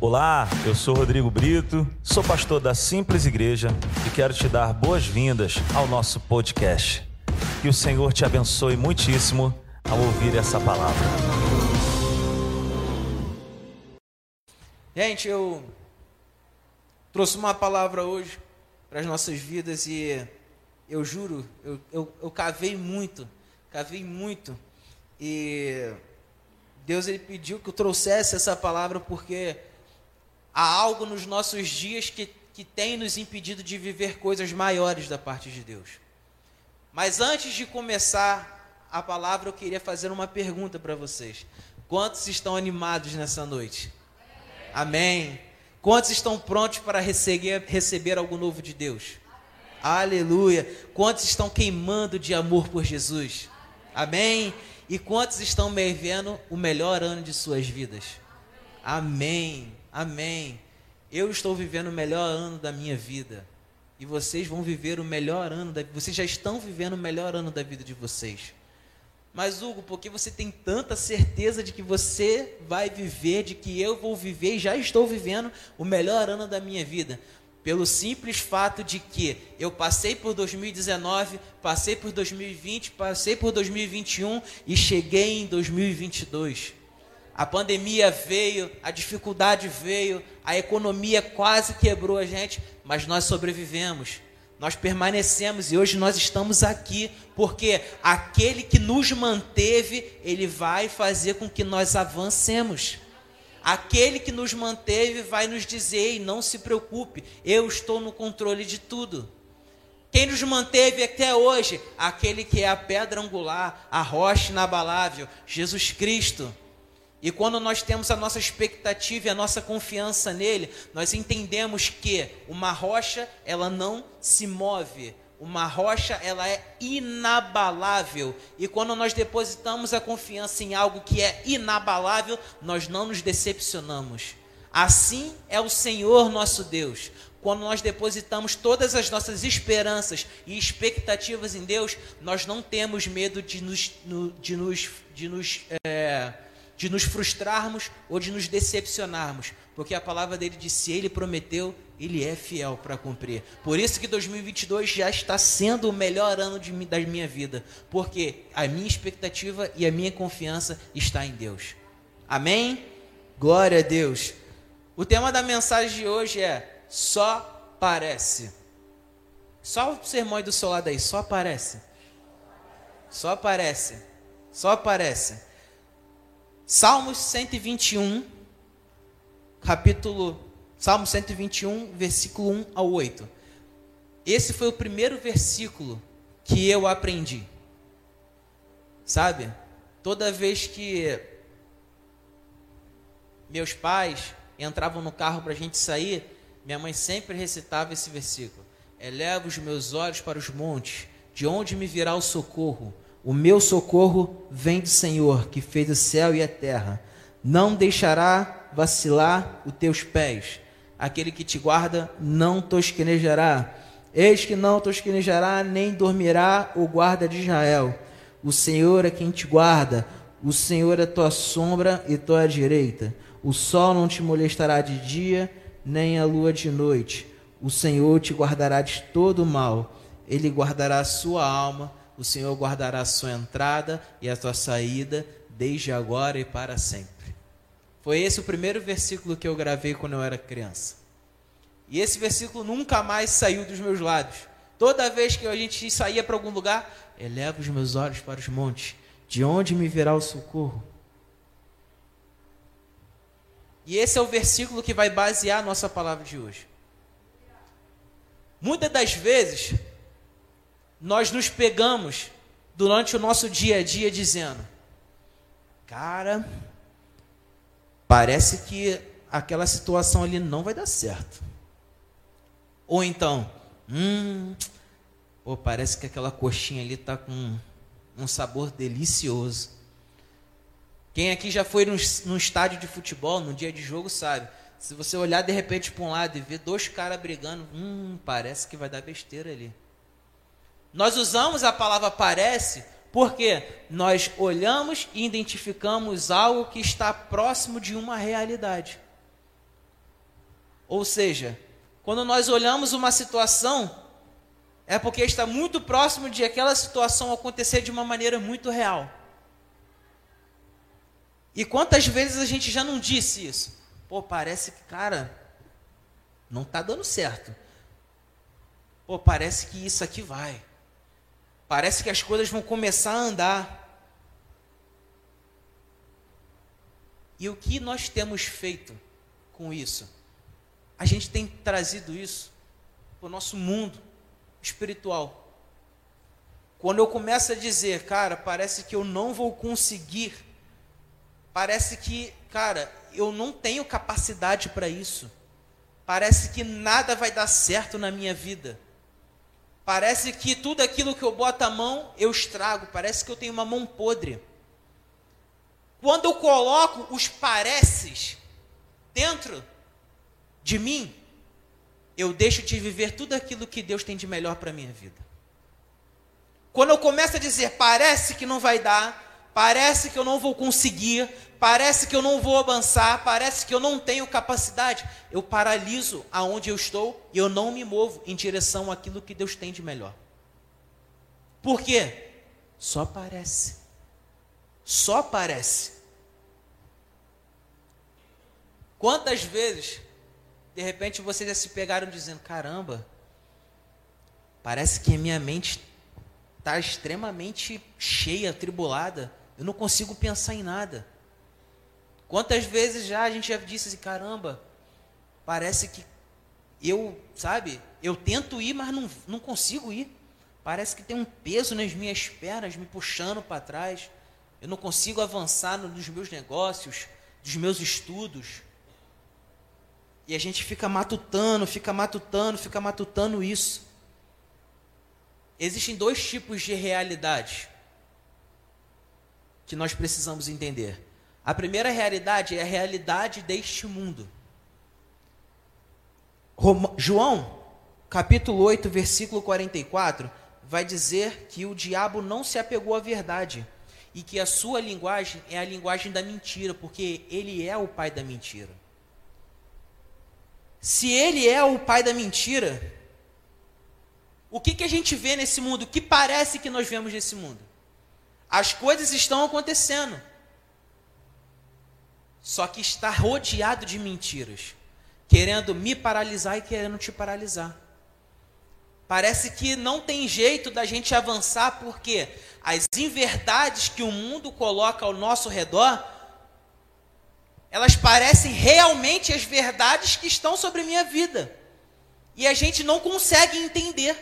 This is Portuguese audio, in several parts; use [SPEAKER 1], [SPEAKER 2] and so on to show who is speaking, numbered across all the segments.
[SPEAKER 1] Olá, eu sou Rodrigo Brito, sou pastor da Simples Igreja e quero te dar boas-vindas ao nosso podcast. Que o Senhor te abençoe muitíssimo ao ouvir essa palavra.
[SPEAKER 2] Gente, eu trouxe uma palavra hoje para as nossas vidas e eu juro, eu, eu, eu cavei muito, cavei muito e Deus ele pediu que eu trouxesse essa palavra porque há algo nos nossos dias que, que tem nos impedido de viver coisas maiores da parte de Deus. Mas antes de começar a palavra, eu queria fazer uma pergunta para vocês. Quantos estão animados nessa noite? Amém. Quantos estão prontos para receber, receber algo novo de Deus? Aleluia. Quantos estão queimando de amor por Jesus? Amém. E quantos estão vivendo o melhor ano de suas vidas? Amém, amém. Eu estou vivendo o melhor ano da minha vida. E vocês vão viver o melhor ano da Vocês já estão vivendo o melhor ano da vida de vocês. Mas, Hugo, por que você tem tanta certeza de que você vai viver, de que eu vou viver e já estou vivendo o melhor ano da minha vida? pelo simples fato de que eu passei por 2019, passei por 2020, passei por 2021 e cheguei em 2022. A pandemia veio, a dificuldade veio, a economia quase quebrou a gente, mas nós sobrevivemos. Nós permanecemos e hoje nós estamos aqui porque aquele que nos manteve, ele vai fazer com que nós avancemos. Aquele que nos manteve vai nos dizer: não se preocupe, eu estou no controle de tudo. Quem nos manteve até hoje? Aquele que é a pedra angular, a rocha inabalável, Jesus Cristo. E quando nós temos a nossa expectativa e a nossa confiança nele, nós entendemos que uma rocha, ela não se move, uma rocha, ela é inabalável. E quando nós depositamos a confiança em algo que é inabalável, nós não nos decepcionamos. Assim é o Senhor nosso Deus. Quando nós depositamos todas as nossas esperanças e expectativas em Deus, nós não temos medo de nos, de nos, de nos, é, de nos frustrarmos ou de nos decepcionarmos, porque a palavra dele disse: Ele prometeu, ele é fiel para cumprir. Por isso que 2022 já está sendo o melhor ano de, da minha vida, porque a minha expectativa e a minha confiança está em Deus. Amém? Glória a Deus. O tema da mensagem de hoje é só parece. Só o sermão do seu lado aí, só parece. Só parece. Só parece. Salmos 121, capítulo Salmo 121, versículo 1 ao 8. Esse foi o primeiro versículo que eu aprendi. Sabe? Toda vez que meus pais entravam no carro para a gente sair, minha mãe sempre recitava esse versículo: Eleva os meus olhos para os montes, de onde me virá o socorro? O meu socorro vem do Senhor, que fez o céu e a terra. Não deixará vacilar os teus pés aquele que te guarda não tosquenejará. Eis que não tosquenejará, nem dormirá o guarda de Israel. O Senhor é quem te guarda, o Senhor é tua sombra e tua direita. O sol não te molestará de dia, nem a lua de noite. O Senhor te guardará de todo mal. Ele guardará a sua alma, o Senhor guardará a sua entrada e a tua saída, desde agora e para sempre. Foi esse o primeiro versículo que eu gravei quando eu era criança. E esse versículo nunca mais saiu dos meus lábios. Toda vez que a gente saía para algum lugar, eleva os meus olhos para os montes, de onde me virá o socorro? E esse é o versículo que vai basear a nossa palavra de hoje. Muitas das vezes, nós nos pegamos durante o nosso dia a dia dizendo: Cara, parece que aquela situação ali não vai dar certo. Ou então, hum, pô, parece que aquela coxinha ali está com um sabor delicioso. Quem aqui já foi num, estádio de futebol, num dia de jogo, sabe? Se você olhar de repente para um lado e ver dois caras brigando, hum, parece que vai dar besteira ali. Nós usamos a palavra parece porque nós olhamos e identificamos algo que está próximo de uma realidade. Ou seja, quando nós olhamos uma situação, é porque está muito próximo de aquela situação acontecer de uma maneira muito real. E quantas vezes a gente já não disse isso? Pô, parece que, cara, não está dando certo. Pô, parece que isso aqui vai. Parece que as coisas vão começar a andar. E o que nós temos feito com isso? A gente tem trazido isso para o nosso mundo espiritual. Quando eu começo a dizer, cara, parece que eu não vou conseguir Parece que, cara, eu não tenho capacidade para isso. Parece que nada vai dar certo na minha vida. Parece que tudo aquilo que eu boto a mão, eu estrago. Parece que eu tenho uma mão podre. Quando eu coloco os pareces dentro de mim, eu deixo de viver tudo aquilo que Deus tem de melhor para a minha vida. Quando eu começo a dizer, parece que não vai dar, parece que eu não vou conseguir, parece que eu não vou avançar, parece que eu não tenho capacidade, eu paraliso aonde eu estou e eu não me movo em direção àquilo que Deus tem de melhor. Por quê? Só parece. Só parece. Quantas vezes, de repente, vocês já se pegaram dizendo: caramba, parece que a minha mente está extremamente cheia, tribulada. Eu não consigo pensar em nada. Quantas vezes já a gente já disse assim, caramba, parece que eu, sabe, eu tento ir, mas não, não consigo ir. Parece que tem um peso nas minhas pernas me puxando para trás. Eu não consigo avançar nos meus negócios, dos meus estudos. E a gente fica matutando, fica matutando, fica matutando isso. Existem dois tipos de realidades que nós precisamos entender. A primeira realidade é a realidade deste mundo. João, capítulo 8, versículo 44, vai dizer que o diabo não se apegou à verdade e que a sua linguagem é a linguagem da mentira, porque ele é o pai da mentira. Se ele é o pai da mentira, o que, que a gente vê nesse mundo? O que parece que nós vemos nesse mundo? As coisas estão acontecendo. Só que está rodeado de mentiras, querendo me paralisar e querendo te paralisar. Parece que não tem jeito da gente avançar porque as inverdades que o mundo coloca ao nosso redor, elas parecem realmente as verdades que estão sobre minha vida. E a gente não consegue entender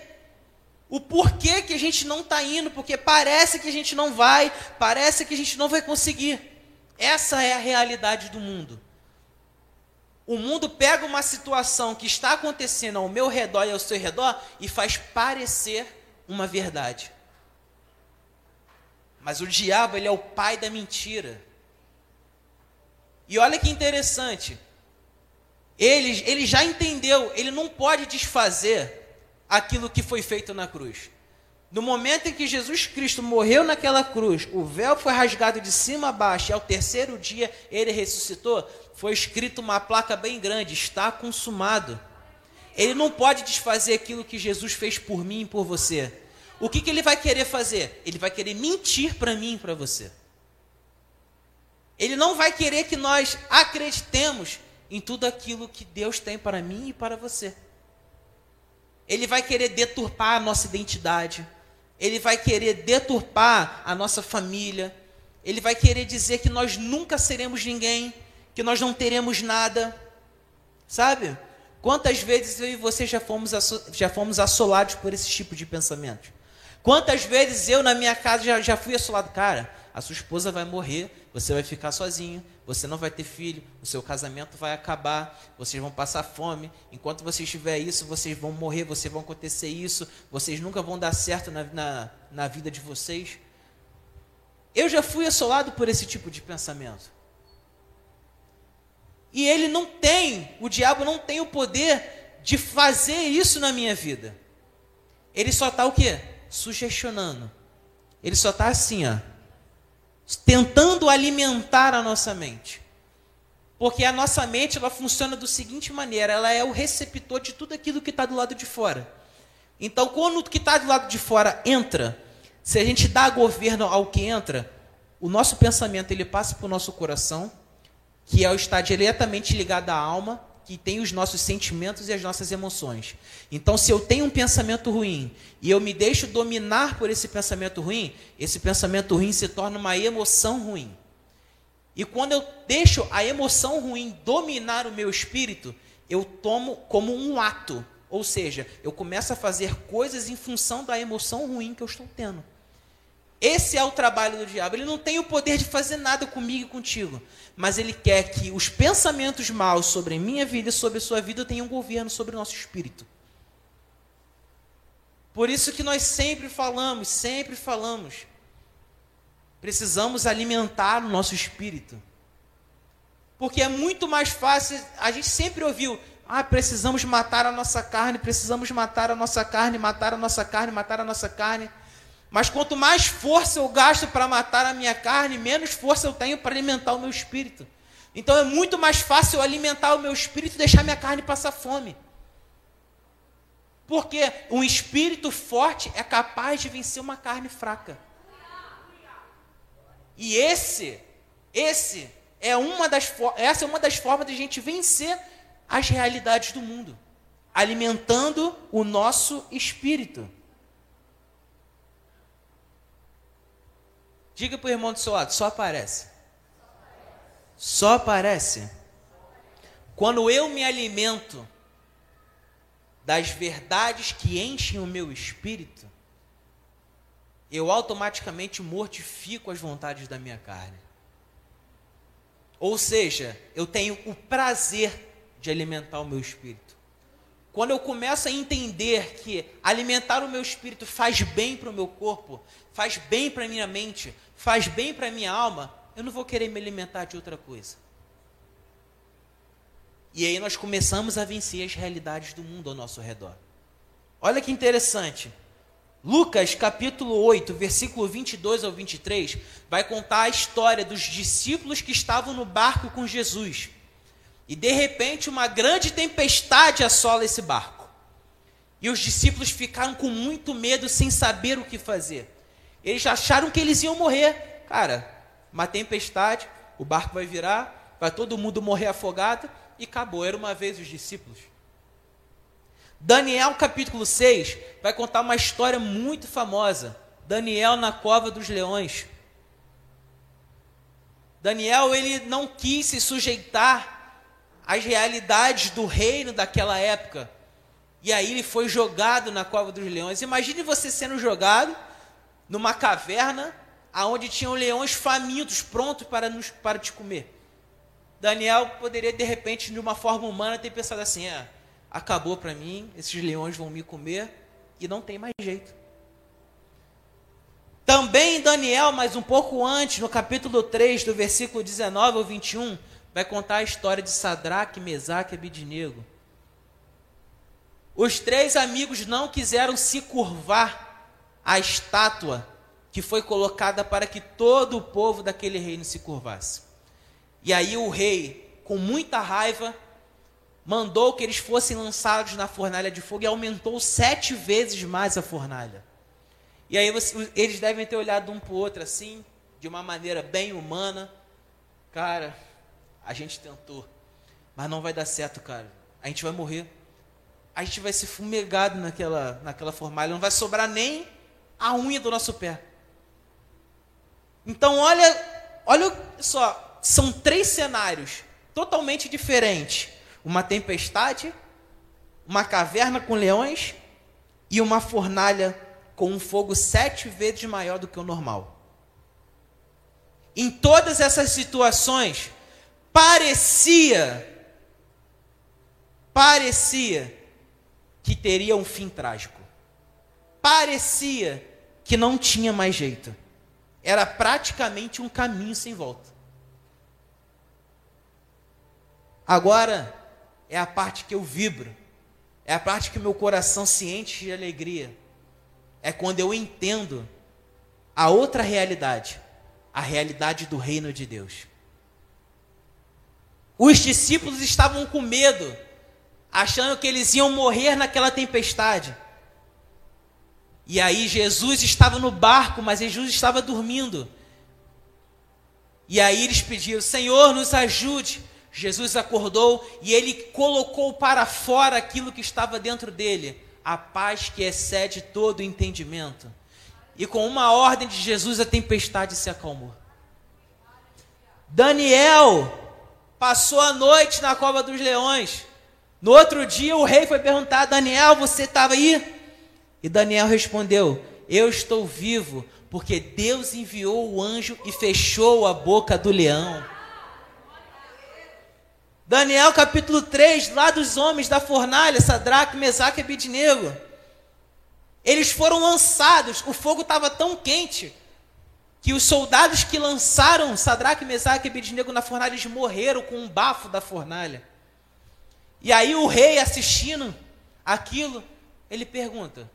[SPEAKER 2] o porquê que a gente não está indo, porque parece que a gente não vai, parece que a gente não vai conseguir. Essa é a realidade do mundo. O mundo pega uma situação que está acontecendo ao meu redor e ao seu redor e faz parecer uma verdade. Mas o diabo, ele é o pai da mentira. E olha que interessante. Ele, ele já entendeu, ele não pode desfazer aquilo que foi feito na cruz. No momento em que Jesus Cristo morreu naquela cruz, o véu foi rasgado de cima a baixo, e ao terceiro dia ele ressuscitou, foi escrito uma placa bem grande: está consumado. Ele não pode desfazer aquilo que Jesus fez por mim e por você. O que, que ele vai querer fazer? Ele vai querer mentir para mim e para você. Ele não vai querer que nós acreditemos em tudo aquilo que Deus tem para mim e para você. Ele vai querer deturpar a nossa identidade. Ele vai querer deturpar a nossa família. Ele vai querer dizer que nós nunca seremos ninguém, que nós não teremos nada. Sabe? Quantas vezes eu e você já fomos, já fomos assolados por esse tipo de pensamento? Quantas vezes eu na minha casa já, já fui assolado? Cara, a sua esposa vai morrer, você vai ficar sozinho, você não vai ter filho, o seu casamento vai acabar, vocês vão passar fome. Enquanto você estiver isso, vocês vão morrer, vocês vão acontecer isso, vocês nunca vão dar certo na, na, na vida de vocês. Eu já fui assolado por esse tipo de pensamento. E ele não tem, o diabo não tem o poder de fazer isso na minha vida. Ele só está o quê? Sugestionando. Ele só está assim, ó tentando alimentar a nossa mente. Porque a nossa mente ela funciona da seguinte maneira: ela é o receptor de tudo aquilo que está do lado de fora. Então, quando o que está do lado de fora entra, se a gente dá governo ao que entra, o nosso pensamento ele passa para o nosso coração, que é o está diretamente ligado à alma, que tem os nossos sentimentos e as nossas emoções. Então, se eu tenho um pensamento ruim e eu me deixo dominar por esse pensamento ruim, esse pensamento ruim se torna uma emoção ruim. E quando eu deixo a emoção ruim dominar o meu espírito, eu tomo como um ato. Ou seja, eu começo a fazer coisas em função da emoção ruim que eu estou tendo. Esse é o trabalho do diabo. Ele não tem o poder de fazer nada comigo e contigo. Mas ele quer que os pensamentos maus sobre a minha vida e sobre a sua vida tenham governo sobre o nosso espírito. Por isso que nós sempre falamos, sempre falamos Precisamos alimentar o nosso espírito. Porque é muito mais fácil, a gente sempre ouviu, ah, precisamos matar a nossa carne, precisamos matar a nossa carne, matar a nossa carne, matar a nossa carne. Mas quanto mais força eu gasto para matar a minha carne, menos força eu tenho para alimentar o meu espírito. Então é muito mais fácil alimentar o meu espírito e deixar minha carne passar fome. Porque um espírito forte é capaz de vencer uma carne fraca. E esse, esse é uma das essa é uma das formas de a gente vencer as realidades do mundo, alimentando o nosso espírito. Diga para o irmão do seu lado, só aparece. Só aparece. Quando eu me alimento das verdades que enchem o meu espírito, eu automaticamente mortifico as vontades da minha carne. Ou seja, eu tenho o prazer de alimentar o meu espírito. Quando eu começo a entender que alimentar o meu espírito faz bem para o meu corpo, faz bem para a minha mente, faz bem para a minha alma, eu não vou querer me alimentar de outra coisa. E aí nós começamos a vencer as realidades do mundo ao nosso redor. Olha que interessante. Lucas capítulo 8, versículo 22 ao 23, vai contar a história dos discípulos que estavam no barco com Jesus. E de repente uma grande tempestade assola esse barco. E os discípulos ficaram com muito medo, sem saber o que fazer. Eles acharam que eles iam morrer. Cara, uma tempestade, o barco vai virar, vai todo mundo morrer afogado e acabou. Era uma vez os discípulos. Daniel capítulo 6 vai contar uma história muito famosa. Daniel na cova dos leões. Daniel ele não quis se sujeitar às realidades do reino daquela época. E aí ele foi jogado na cova dos leões. Imagine você sendo jogado numa caverna aonde tinham leões famintos prontos para nos para te comer. Daniel poderia de repente de uma forma humana ter pensado assim, é, acabou para mim, esses leões vão me comer e não tem mais jeito. Também Daniel, mas um pouco antes, no capítulo 3, do versículo 19 ao 21, vai contar a história de Sadraque, Mesaque e Abidinego. Os três amigos não quiseram se curvar à estátua que foi colocada para que todo o povo daquele reino se curvasse. E aí o rei, com muita raiva, mandou que eles fossem lançados na fornalha de fogo e aumentou sete vezes mais a fornalha. E aí eles devem ter olhado um para o outro assim, de uma maneira bem humana. Cara, a gente tentou, mas não vai dar certo, cara. A gente vai morrer. A gente vai ser fumegado naquela, naquela fornalha, não vai sobrar nem a unha do nosso pé. Então, olha, olha só, são três cenários totalmente diferentes uma tempestade, uma caverna com leões e uma fornalha com um fogo sete vezes maior do que o normal. Em todas essas situações, parecia, parecia que teria um fim trágico. Parecia que não tinha mais jeito. Era praticamente um caminho sem volta. Agora, é a parte que eu vibro, é a parte que meu coração se enche de alegria. É quando eu entendo a outra realidade, a realidade do reino de Deus. Os discípulos estavam com medo, achando que eles iam morrer naquela tempestade. E aí Jesus estava no barco, mas Jesus estava dormindo. E aí eles pediram: Senhor, nos ajude. Jesus acordou e ele colocou para fora aquilo que estava dentro dele, a paz que excede todo o entendimento. E com uma ordem de Jesus, a tempestade se acalmou. Daniel passou a noite na cova dos leões. No outro dia, o rei foi perguntar: Daniel, você estava aí? E Daniel respondeu: Eu estou vivo, porque Deus enviou o anjo e fechou a boca do leão. Daniel capítulo 3, lá dos homens da fornalha, Sadraque, Mesaque e Abidnego. Eles foram lançados, o fogo estava tão quente que os soldados que lançaram Sadraque, Mesaque e Abidnego na fornalha, eles morreram com um bafo da fornalha. E aí o rei assistindo aquilo, ele pergunta: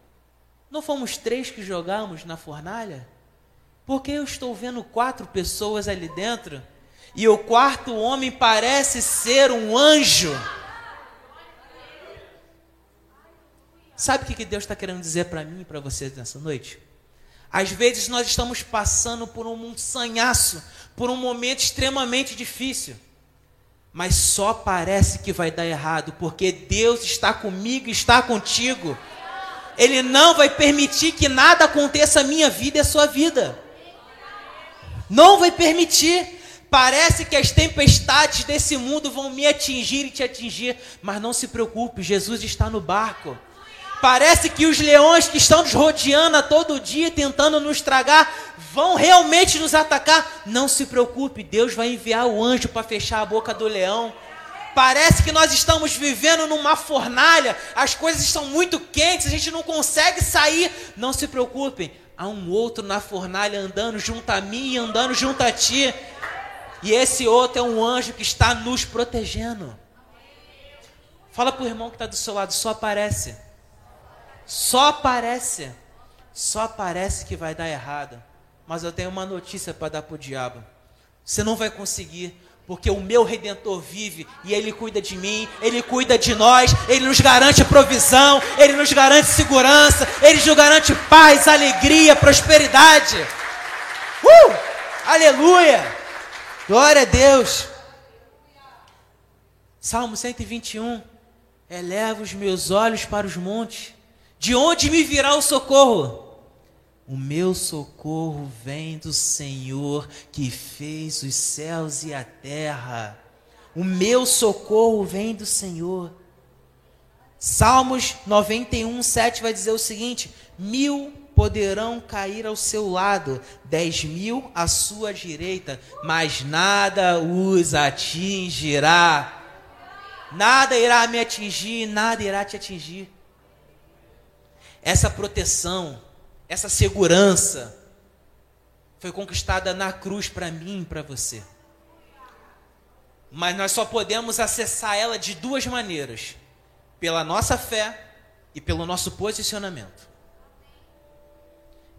[SPEAKER 2] Não fomos três que jogamos na fornalha? Por que eu estou vendo quatro pessoas ali dentro? E o quarto homem parece ser um anjo. Sabe o que Deus está querendo dizer para mim e para você nessa noite? Às vezes nós estamos passando por um sanhaço, por um momento extremamente difícil, mas só parece que vai dar errado, porque Deus está comigo, está contigo. Ele não vai permitir que nada aconteça a minha vida e a sua vida. Não vai permitir. Parece que as tempestades desse mundo vão me atingir e te atingir, mas não se preocupe, Jesus está no barco. Parece que os leões que estão nos rodeando a todo dia, tentando nos tragar, vão realmente nos atacar. Não se preocupe, Deus vai enviar o anjo para fechar a boca do leão. Parece que nós estamos vivendo numa fornalha, as coisas estão muito quentes, a gente não consegue sair. Não se preocupem, há um outro na fornalha andando junto a mim, andando junto a ti. E esse outro é um anjo que está nos protegendo. Fala para o irmão que está do seu lado, só aparece. Só aparece. Só parece que vai dar errado. Mas eu tenho uma notícia para dar para o diabo. Você não vai conseguir, porque o meu redentor vive e ele cuida de mim, ele cuida de nós, ele nos garante provisão, ele nos garante segurança, ele nos garante paz, alegria, prosperidade. Uh! Aleluia! Glória a Deus. Salmo 121. Eleva os meus olhos para os montes. De onde me virá o socorro? O meu socorro vem do Senhor que fez os céus e a terra. O meu socorro vem do Senhor. Salmos 91, 7 vai dizer o seguinte: Mil poderão cair ao seu lado, dez mil à sua direita, mas nada os atingirá. Nada irá me atingir, nada irá te atingir. Essa proteção, essa segurança, foi conquistada na cruz para mim e para você. Mas nós só podemos acessar ela de duas maneiras: pela nossa fé e pelo nosso posicionamento.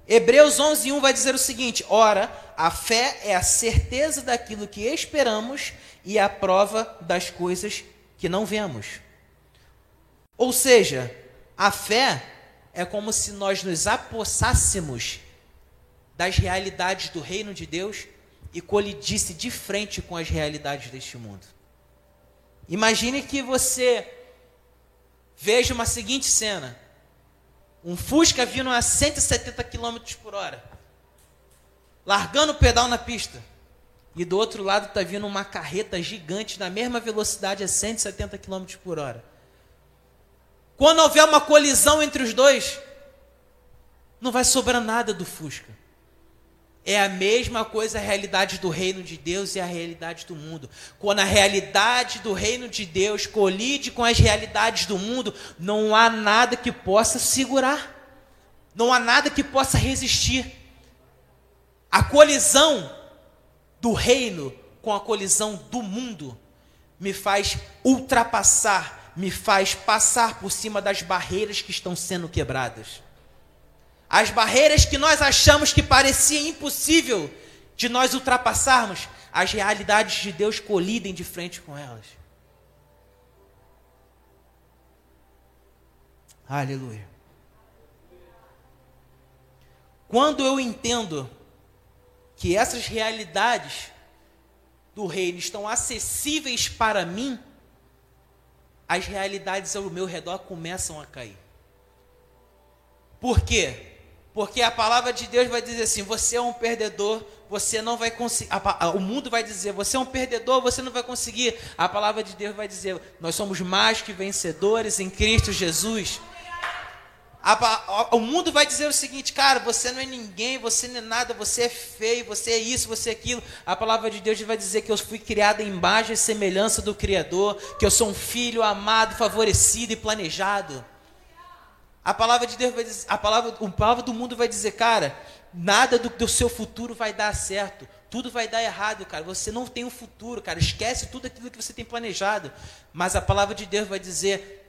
[SPEAKER 2] Hebreus 11:1 vai dizer o seguinte: Ora, a fé é a certeza daquilo que esperamos e a prova das coisas que não vemos. Ou seja, a fé é como se nós nos apossássemos das realidades do reino de Deus e colidisse de frente com as realidades deste mundo. Imagine que você veja uma seguinte cena: um Fusca vindo a 170 km por hora, largando o pedal na pista. E do outro lado está vindo uma carreta gigante na mesma velocidade a 170 km por hora. Quando houver uma colisão entre os dois, não vai sobrar nada do Fusca. É a mesma coisa a realidade do reino de Deus e a realidade do mundo. Quando a realidade do reino de Deus colide com as realidades do mundo, não há nada que possa segurar. Não há nada que possa resistir. A colisão do reino com a colisão do mundo me faz ultrapassar, me faz passar por cima das barreiras que estão sendo quebradas. As barreiras que nós achamos que parecia impossível de nós ultrapassarmos, as realidades de Deus colidem de frente com elas. Aleluia. Quando eu entendo que essas realidades do reino estão acessíveis para mim, as realidades ao meu redor começam a cair. Por quê? Porque a palavra de Deus vai dizer assim: você é um perdedor, você não vai conseguir. O mundo vai dizer: você é um perdedor, você não vai conseguir. A palavra de Deus vai dizer: nós somos mais que vencedores em Cristo Jesus. O mundo vai dizer o seguinte, cara, você não é ninguém, você não é nada, você é feio, você é isso, você é aquilo. A palavra de Deus vai dizer que eu fui criado em imagem e semelhança do Criador, que eu sou um filho amado, favorecido e planejado. A palavra de Deus vai dizer, a palavra, a palavra do mundo vai dizer, cara, nada do, do seu futuro vai dar certo. Tudo vai dar errado, cara. Você não tem um futuro, cara. Esquece tudo aquilo que você tem planejado. Mas a palavra de Deus vai dizer: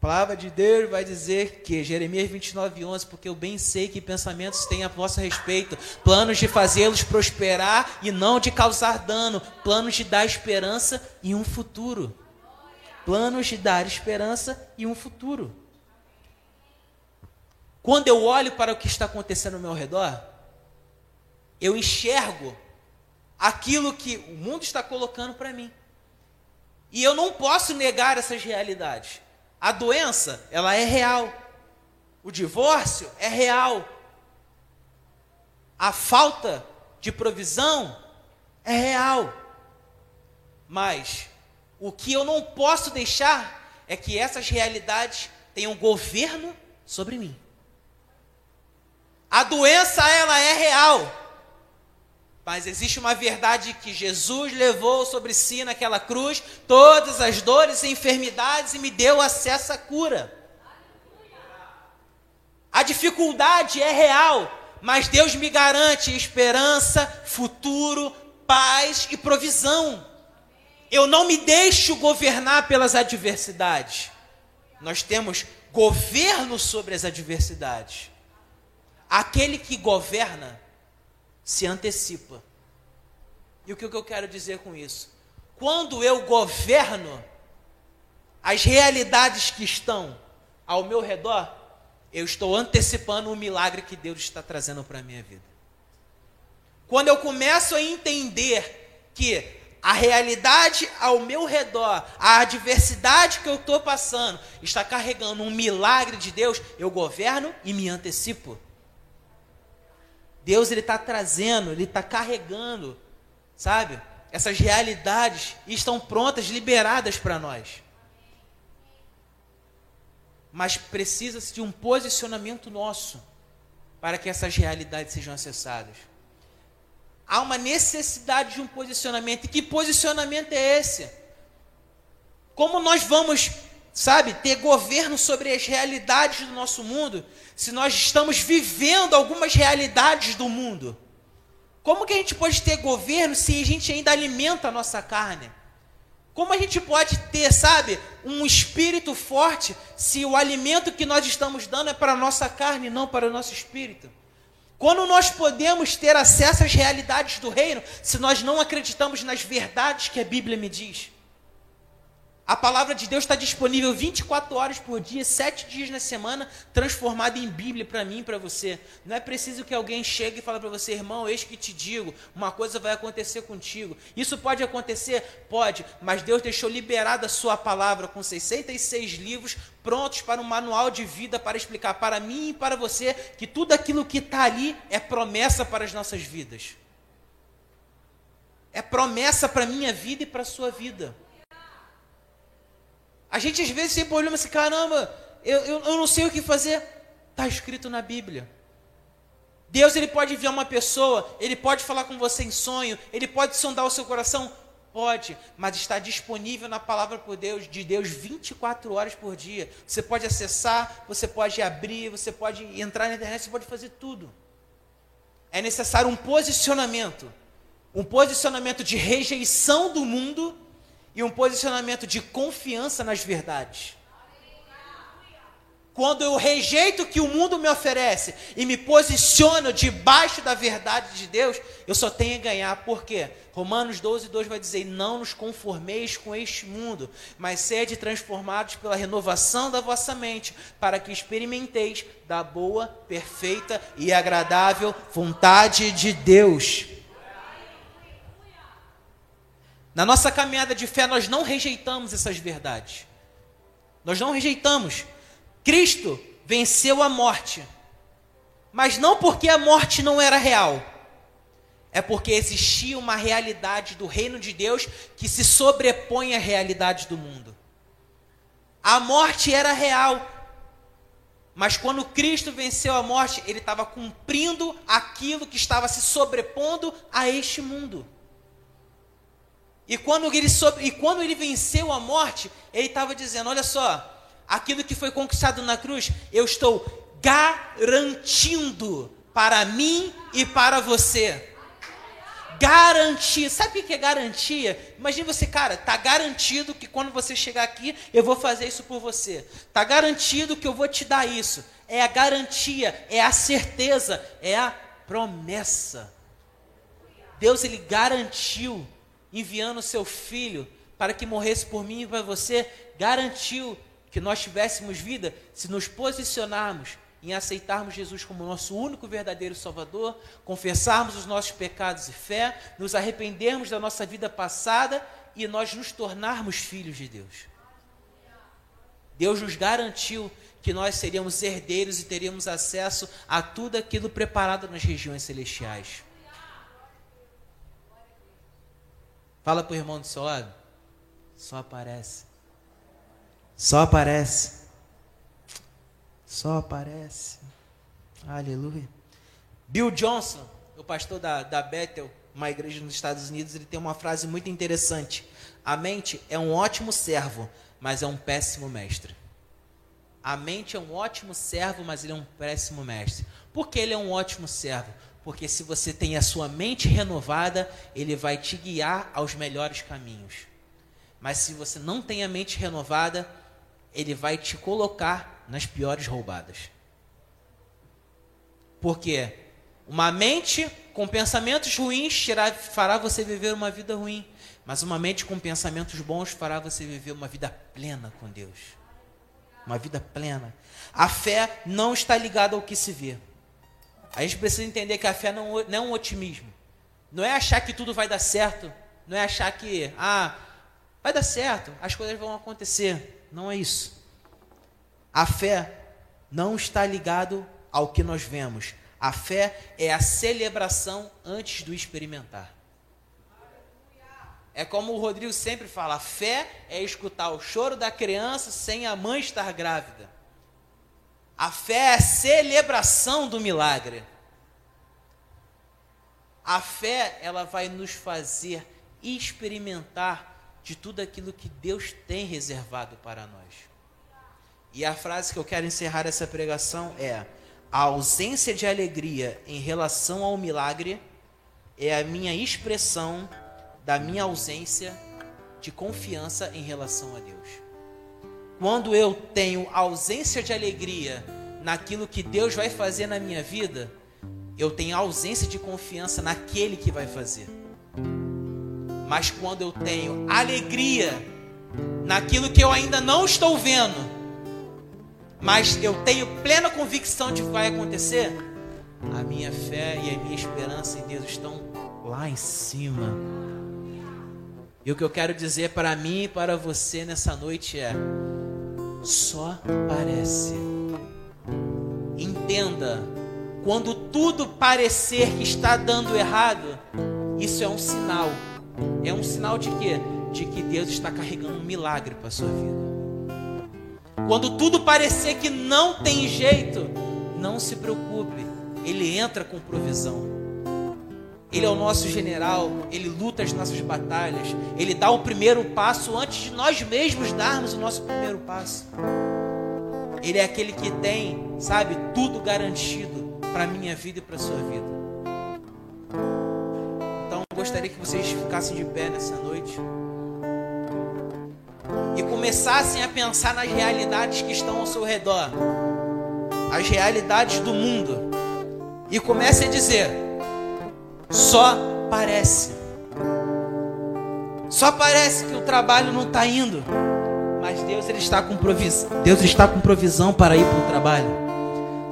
[SPEAKER 2] palavra de Deus vai dizer que, Jeremias 29, 11, porque eu bem sei que pensamentos têm a vosso respeito, planos de fazê-los prosperar e não de causar dano, planos de dar esperança e um futuro. Planos de dar esperança e um futuro. Quando eu olho para o que está acontecendo ao meu redor, eu enxergo aquilo que o mundo está colocando para mim. E eu não posso negar essas realidades. A doença, ela é real. O divórcio é real. A falta de provisão é real. Mas o que eu não posso deixar é que essas realidades tenham governo sobre mim. A doença ela é real. Mas existe uma verdade que Jesus levou sobre si naquela cruz, todas as dores e enfermidades, e me deu acesso à cura. A dificuldade é real, mas Deus me garante esperança, futuro, paz e provisão. Eu não me deixo governar pelas adversidades. Nós temos governo sobre as adversidades. Aquele que governa se antecipa. E o que eu quero dizer com isso? Quando eu governo as realidades que estão ao meu redor, eu estou antecipando o milagre que Deus está trazendo para a minha vida. Quando eu começo a entender que a realidade ao meu redor, a adversidade que eu estou passando, está carregando um milagre de Deus, eu governo e me antecipo. Deus ele está trazendo, ele está carregando, sabe? Essas realidades estão prontas, liberadas para nós. Mas precisa-se de um posicionamento nosso para que essas realidades sejam acessadas. Há uma necessidade de um posicionamento. E que posicionamento é esse? Como nós vamos sabe, ter governo sobre as realidades do nosso mundo, se nós estamos vivendo algumas realidades do mundo. Como que a gente pode ter governo se a gente ainda alimenta a nossa carne? Como a gente pode ter, sabe, um espírito forte se o alimento que nós estamos dando é para a nossa carne e não para o nosso espírito? Quando nós podemos ter acesso às realidades do reino se nós não acreditamos nas verdades que a Bíblia me diz? A palavra de Deus está disponível 24 horas por dia, 7 dias na semana, transformada em Bíblia para mim e para você. Não é preciso que alguém chegue e fale para você, irmão, eis que te digo, uma coisa vai acontecer contigo. Isso pode acontecer? Pode, mas Deus deixou liberada a sua palavra com 66 livros prontos para um manual de vida para explicar para mim e para você que tudo aquilo que está ali é promessa para as nossas vidas. É promessa para a minha vida e para a sua vida. A gente às vezes sempre olha assim, caramba, eu, eu, eu não sei o que fazer. Está escrito na Bíblia. Deus ele pode enviar uma pessoa, ele pode falar com você em sonho, ele pode sondar o seu coração, pode, mas está disponível na palavra por Deus, de Deus 24 horas por dia. Você pode acessar, você pode abrir, você pode entrar na internet, você pode fazer tudo. É necessário um posicionamento, um posicionamento de rejeição do mundo e um posicionamento de confiança nas verdades. quando eu rejeito o que o mundo me oferece e me posiciono debaixo da verdade de Deus, eu só tenho a ganhar. Por quê? Romanos 12, 2 vai dizer: Não nos conformeis com este mundo, mas sede transformados pela renovação da vossa mente, para que experimenteis da boa, perfeita e agradável vontade de Deus. Na nossa caminhada de fé, nós não rejeitamos essas verdades. Nós não rejeitamos. Cristo venceu a morte, mas não porque a morte não era real, é porque existia uma realidade do reino de Deus que se sobrepõe à realidade do mundo. A morte era real, mas quando Cristo venceu a morte, ele estava cumprindo aquilo que estava se sobrepondo a este mundo. E quando ele, sobre, e quando ele venceu a morte, ele estava dizendo: Olha só, aquilo que foi conquistado na cruz, eu estou garantindo para mim e para você. Garantia. Sabe o que é garantia? Imagine você, cara, tá garantido que quando você chegar aqui, eu vou fazer isso por você. Tá garantido que eu vou te dar isso. É a garantia, é a certeza, é a promessa. Deus ele garantiu enviando o seu filho para que morresse por mim e para você, garantiu que nós tivéssemos vida se nos posicionarmos em aceitarmos Jesus como nosso único verdadeiro Salvador, confessarmos os nossos pecados e fé, nos arrependermos da nossa vida passada e nós nos tornarmos filhos de Deus. Deus nos garantiu que nós seríamos herdeiros e teríamos acesso a tudo aquilo preparado nas regiões celestiais. Fala para o irmão do seu lado, só aparece. Só aparece. Só aparece. Aleluia. Bill Johnson, o pastor da, da Bethel, uma igreja nos Estados Unidos, ele tem uma frase muito interessante. A mente é um ótimo servo, mas é um péssimo mestre. A mente é um ótimo servo, mas ele é um péssimo mestre. Por que ele é um ótimo servo? Porque se você tem a sua mente renovada, ele vai te guiar aos melhores caminhos. Mas se você não tem a mente renovada, ele vai te colocar nas piores roubadas. Porque uma mente com pensamentos ruins terá, fará você viver uma vida ruim, mas uma mente com pensamentos bons fará você viver uma vida plena com Deus. Uma vida plena. A fé não está ligada ao que se vê. A gente precisa entender que a fé não, não é um otimismo. Não é achar que tudo vai dar certo. Não é achar que, ah, vai dar certo, as coisas vão acontecer. Não é isso. A fé não está ligado ao que nós vemos. A fé é a celebração antes do experimentar. É como o Rodrigo sempre fala: a fé é escutar o choro da criança sem a mãe estar grávida. A fé é a celebração do milagre. A fé, ela vai nos fazer experimentar de tudo aquilo que Deus tem reservado para nós. E a frase que eu quero encerrar essa pregação é: a ausência de alegria em relação ao milagre é a minha expressão da minha ausência de confiança em relação a Deus. Quando eu tenho ausência de alegria naquilo que Deus vai fazer na minha vida, eu tenho ausência de confiança naquele que vai fazer. Mas quando eu tenho alegria naquilo que eu ainda não estou vendo, mas eu tenho plena convicção de que vai acontecer, a minha fé e a minha esperança em Deus estão lá em cima. E o que eu quero dizer para mim e para você nessa noite é: só parece. Entenda, quando tudo parecer que está dando errado, isso é um sinal é um sinal de quê? De que Deus está carregando um milagre para a sua vida. Quando tudo parecer que não tem jeito, não se preocupe, Ele entra com provisão. Ele é o nosso general, ele luta as nossas batalhas, ele dá o primeiro passo antes de nós mesmos darmos o nosso primeiro passo. Ele é aquele que tem, sabe, tudo garantido para a minha vida e para a sua vida gostaria que vocês ficassem de pé nessa noite e começassem a pensar nas realidades que estão ao seu redor. as realidades do mundo e comece a dizer: só parece. Só parece que o trabalho não está indo, mas Deus ele está com provisão. Deus está com provisão para ir para o trabalho.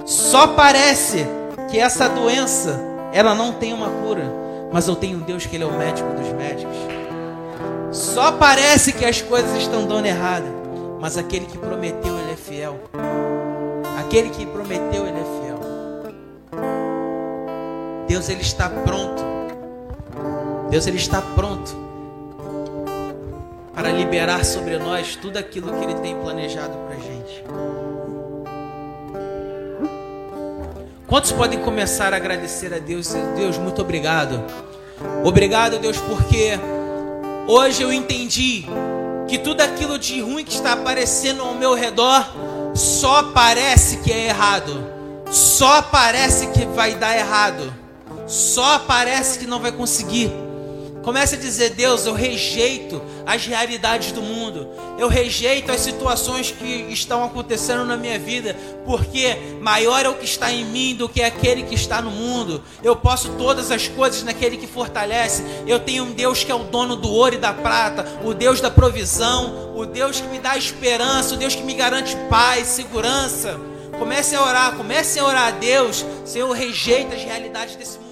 [SPEAKER 2] Só parece que essa doença ela não tem uma cura, mas eu tenho um Deus que ele é o médico dos médicos. Só parece que as coisas estão dando errado, mas aquele que prometeu ele é fiel. Aquele que prometeu ele é fiel. Deus ele está pronto. Deus ele está pronto para liberar sobre nós tudo aquilo que ele tem planejado para gente. Quantos podem começar a agradecer a Deus? Deus, muito obrigado. Obrigado, Deus, porque hoje eu entendi que tudo aquilo de ruim que está aparecendo ao meu redor só parece que é errado. Só parece que vai dar errado. Só parece que não vai conseguir. Comece a dizer: Deus, eu rejeito as realidades do mundo, eu rejeito as situações que estão acontecendo na minha vida, porque maior é o que está em mim do que aquele que está no mundo. Eu posso todas as coisas naquele que fortalece. Eu tenho um Deus que é o dono do ouro e da prata, o Deus da provisão, o Deus que me dá esperança, o Deus que me garante paz, segurança. Comece a orar, comece a orar a Deus. Senhor, rejeita as realidades desse mundo